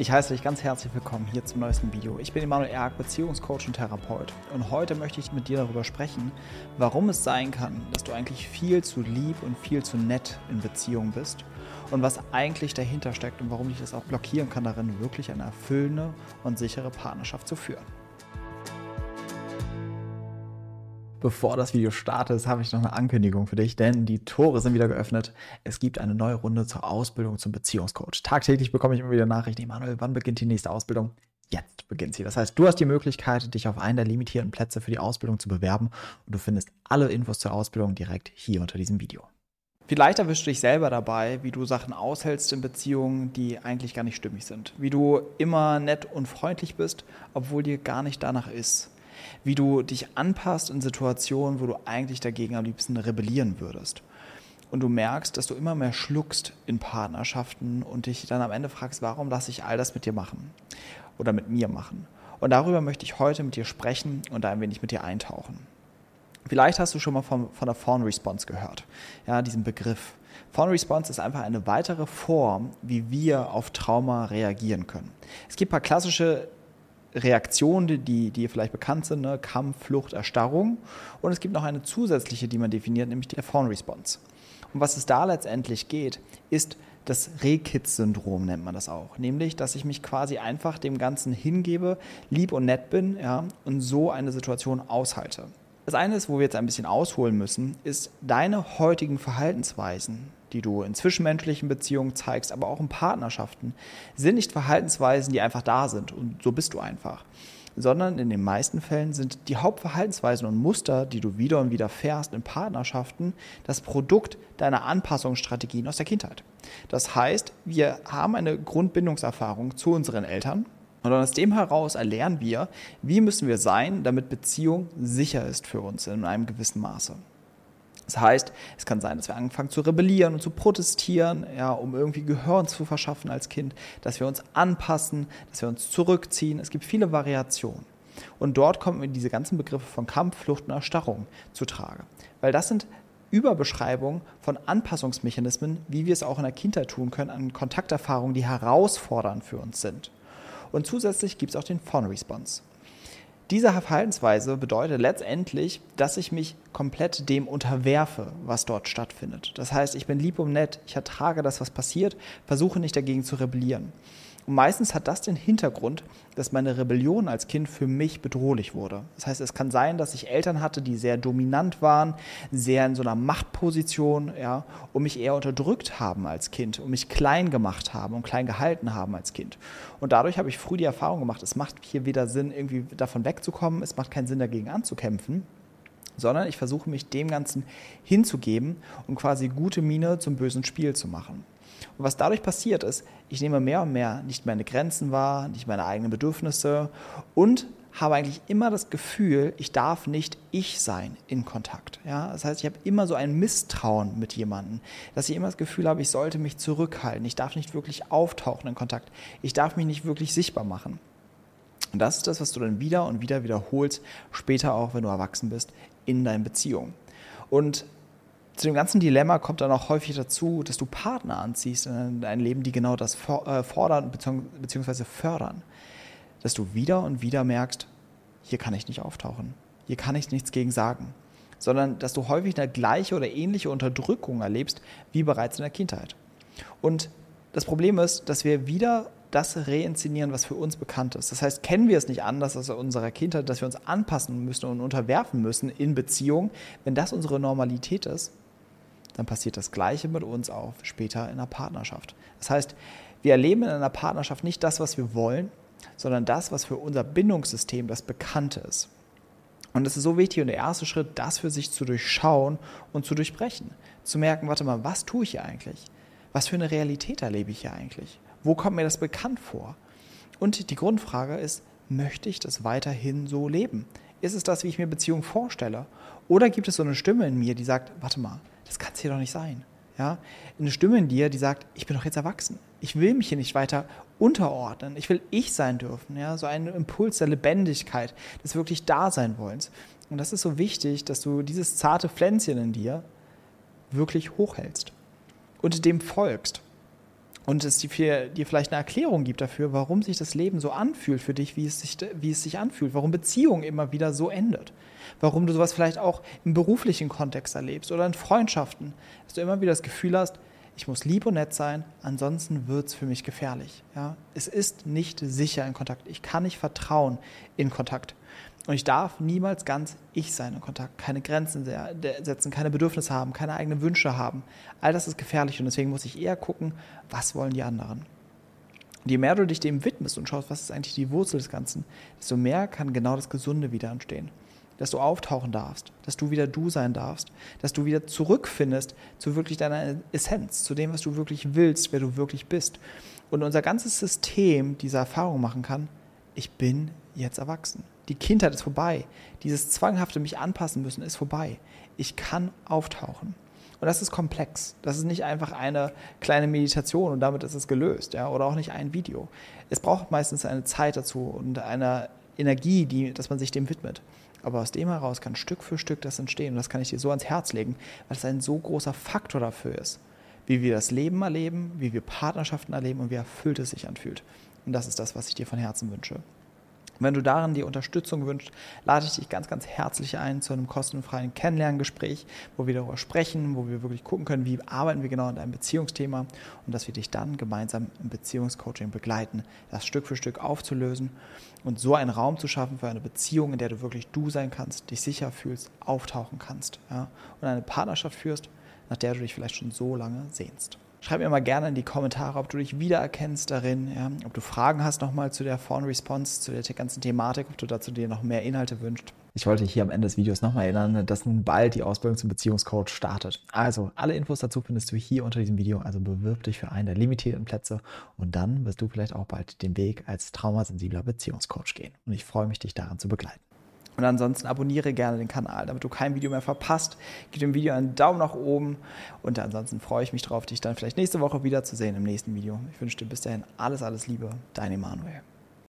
Ich heiße dich ganz herzlich willkommen hier zum neuesten Video. Ich bin Emanuel Erk, Beziehungscoach und Therapeut. Und heute möchte ich mit dir darüber sprechen, warum es sein kann, dass du eigentlich viel zu lieb und viel zu nett in Beziehung bist und was eigentlich dahinter steckt und warum dich das auch blockieren kann, darin wirklich eine erfüllende und sichere Partnerschaft zu führen. Bevor das Video startet, habe ich noch eine Ankündigung für dich, denn die Tore sind wieder geöffnet. Es gibt eine neue Runde zur Ausbildung zum Beziehungscoach. Tagtäglich bekomme ich immer wieder Nachrichten, Emanuel, wann beginnt die nächste Ausbildung? Jetzt beginnt sie. Das heißt, du hast die Möglichkeit, dich auf einen der limitierten Plätze für die Ausbildung zu bewerben und du findest alle Infos zur Ausbildung direkt hier unter diesem Video. Vielleicht erwischst du dich selber dabei, wie du Sachen aushältst in Beziehungen, die eigentlich gar nicht stimmig sind. Wie du immer nett und freundlich bist, obwohl dir gar nicht danach ist wie du dich anpasst in Situationen, wo du eigentlich dagegen am liebsten rebellieren würdest. Und du merkst, dass du immer mehr schluckst in Partnerschaften und dich dann am Ende fragst, warum lasse ich all das mit dir machen oder mit mir machen. Und darüber möchte ich heute mit dir sprechen und ein wenig mit dir eintauchen. Vielleicht hast du schon mal von, von der Fawn Response gehört, ja, diesen Begriff. Fawn Response ist einfach eine weitere Form, wie wir auf Trauma reagieren können. Es gibt ein paar klassische Reaktionen, die, die vielleicht bekannt sind, ne? Kampf, Flucht, Erstarrung. Und es gibt noch eine zusätzliche, die man definiert, nämlich die Fawn Response. Und was es da letztendlich geht, ist das Rehkitz-Syndrom nennt man das auch. Nämlich, dass ich mich quasi einfach dem Ganzen hingebe, lieb und nett bin ja, und so eine Situation aushalte. Das eine ist, wo wir jetzt ein bisschen ausholen müssen, ist deine heutigen Verhaltensweisen, die du in zwischenmenschlichen Beziehungen zeigst, aber auch in Partnerschaften, sind nicht Verhaltensweisen, die einfach da sind und so bist du einfach, sondern in den meisten Fällen sind die Hauptverhaltensweisen und Muster, die du wieder und wieder fährst in Partnerschaften, das Produkt deiner Anpassungsstrategien aus der Kindheit. Das heißt, wir haben eine Grundbindungserfahrung zu unseren Eltern, und aus dem heraus erlernen wir, wie müssen wir sein, damit Beziehung sicher ist für uns in einem gewissen Maße. Das heißt, es kann sein, dass wir anfangen zu rebellieren und zu protestieren, ja, um irgendwie Gehör zu verschaffen als Kind, dass wir uns anpassen, dass wir uns zurückziehen. Es gibt viele Variationen. Und dort kommen diese ganzen Begriffe von Kampf, Flucht und Erstarrung zu Trage. Weil das sind Überbeschreibungen von Anpassungsmechanismen, wie wir es auch in der Kindheit tun können, an Kontakterfahrungen, die herausfordernd für uns sind. Und zusätzlich gibt es auch den Fawn Response. Diese Verhaltensweise bedeutet letztendlich, dass ich mich komplett dem unterwerfe, was dort stattfindet. Das heißt, ich bin lieb und nett, ich ertrage das, was passiert, versuche nicht dagegen zu rebellieren. Und meistens hat das den Hintergrund, dass meine Rebellion als Kind für mich bedrohlich wurde. Das heißt, es kann sein, dass ich Eltern hatte, die sehr dominant waren, sehr in so einer Machtposition, ja, und mich eher unterdrückt haben als Kind und mich klein gemacht haben und klein gehalten haben als Kind. Und dadurch habe ich früh die Erfahrung gemacht, es macht hier weder Sinn, irgendwie davon wegzukommen, es macht keinen Sinn, dagegen anzukämpfen sondern ich versuche mich dem Ganzen hinzugeben und quasi gute Miene zum bösen Spiel zu machen. Und was dadurch passiert ist, ich nehme mehr und mehr nicht meine Grenzen wahr, nicht meine eigenen Bedürfnisse und habe eigentlich immer das Gefühl, ich darf nicht ich sein in Kontakt. Ja? Das heißt, ich habe immer so ein Misstrauen mit jemandem, dass ich immer das Gefühl habe, ich sollte mich zurückhalten, ich darf nicht wirklich auftauchen in Kontakt, ich darf mich nicht wirklich sichtbar machen. Und das ist das, was du dann wieder und wieder wiederholst, später auch, wenn du erwachsen bist, in deinen Beziehungen. Und zu dem ganzen Dilemma kommt dann auch häufig dazu, dass du Partner anziehst in dein Leben, die genau das äh, fordern bzw. fördern. Dass du wieder und wieder merkst, hier kann ich nicht auftauchen, hier kann ich nichts gegen sagen. Sondern dass du häufig eine gleiche oder ähnliche Unterdrückung erlebst wie bereits in der Kindheit. Und das Problem ist, dass wir wieder das reinszenieren, was für uns bekannt ist. Das heißt, kennen wir es nicht anders als in unserer Kindheit, dass wir uns anpassen müssen und unterwerfen müssen in Beziehung, wenn das unsere Normalität ist, dann passiert das Gleiche mit uns auch später in einer Partnerschaft. Das heißt, wir erleben in einer Partnerschaft nicht das, was wir wollen, sondern das, was für unser Bindungssystem das Bekannte ist. Und es ist so wichtig und der erste Schritt, das für sich zu durchschauen und zu durchbrechen. Zu merken, warte mal, was tue ich hier eigentlich? Was für eine Realität erlebe ich hier eigentlich? Wo kommt mir das bekannt vor? Und die Grundfrage ist, möchte ich das weiterhin so leben? Ist es das, wie ich mir Beziehung vorstelle? Oder gibt es so eine Stimme in mir, die sagt, warte mal, das kann es hier doch nicht sein. Ja? Eine Stimme in dir, die sagt, ich bin doch jetzt erwachsen. Ich will mich hier nicht weiter unterordnen. Ich will ich sein dürfen. Ja? So ein Impuls der Lebendigkeit, des wirklich Daseinwollens. Und das ist so wichtig, dass du dieses zarte Pflänzchen in dir wirklich hochhältst und dem folgst. Und es dir, dir vielleicht eine Erklärung gibt dafür, warum sich das Leben so anfühlt für dich, wie es sich, wie es sich anfühlt, warum Beziehung immer wieder so endet, warum du sowas vielleicht auch im beruflichen Kontext erlebst oder in Freundschaften, dass du immer wieder das Gefühl hast, ich muss lieb und nett sein, ansonsten wird es für mich gefährlich. Ja? Es ist nicht sicher in Kontakt. Ich kann nicht vertrauen in Kontakt. Und ich darf niemals ganz ich sein in Kontakt, keine Grenzen setzen, keine Bedürfnisse haben, keine eigenen Wünsche haben. All das ist gefährlich und deswegen muss ich eher gucken, was wollen die anderen. Und je mehr du dich dem widmest und schaust, was ist eigentlich die Wurzel des Ganzen, desto mehr kann genau das Gesunde wieder entstehen. Dass du auftauchen darfst, dass du wieder du sein darfst, dass du wieder zurückfindest zu wirklich deiner Essenz, zu dem, was du wirklich willst, wer du wirklich bist. Und unser ganzes System diese Erfahrung machen kann, ich bin jetzt erwachsen. Die Kindheit ist vorbei. Dieses zwanghafte mich anpassen müssen ist vorbei. Ich kann auftauchen. Und das ist komplex. Das ist nicht einfach eine kleine Meditation und damit ist es gelöst, ja, oder auch nicht ein Video. Es braucht meistens eine Zeit dazu und eine Energie, die, dass man sich dem widmet. Aber aus dem heraus kann Stück für Stück das entstehen. Und das kann ich dir so ans Herz legen, weil es ein so großer Faktor dafür ist, wie wir das Leben erleben, wie wir Partnerschaften erleben und wie erfüllt es sich anfühlt. Und das ist das, was ich dir von Herzen wünsche. Und wenn du darin die Unterstützung wünschst, lade ich dich ganz, ganz herzlich ein zu einem kostenfreien Kennenlerngespräch, wo wir darüber sprechen, wo wir wirklich gucken können, wie arbeiten wir genau an deinem Beziehungsthema und dass wir dich dann gemeinsam im Beziehungscoaching begleiten, das Stück für Stück aufzulösen und so einen Raum zu schaffen für eine Beziehung, in der du wirklich du sein kannst, dich sicher fühlst, auftauchen kannst ja, und eine Partnerschaft führst, nach der du dich vielleicht schon so lange sehnst. Schreib mir mal gerne in die Kommentare, ob du dich wiedererkennst darin, ja, ob du Fragen hast nochmal zu der Phone Response, zu der ganzen Thematik, ob du dazu dir noch mehr Inhalte wünschst. Ich wollte hier am Ende des Videos nochmal erinnern, dass nun bald die Ausbildung zum Beziehungscoach startet. Also, alle Infos dazu findest du hier unter diesem Video. Also bewirb dich für einen der limitierten Plätze und dann wirst du vielleicht auch bald den Weg als traumasensibler Beziehungscoach gehen. Und ich freue mich, dich daran zu begleiten. Und ansonsten abonniere gerne den Kanal, damit du kein Video mehr verpasst. Gib dem Video einen Daumen nach oben. Und ansonsten freue ich mich drauf, dich dann vielleicht nächste Woche wiederzusehen im nächsten Video. Ich wünsche dir bis dahin alles, alles Liebe. Dein Emanuel.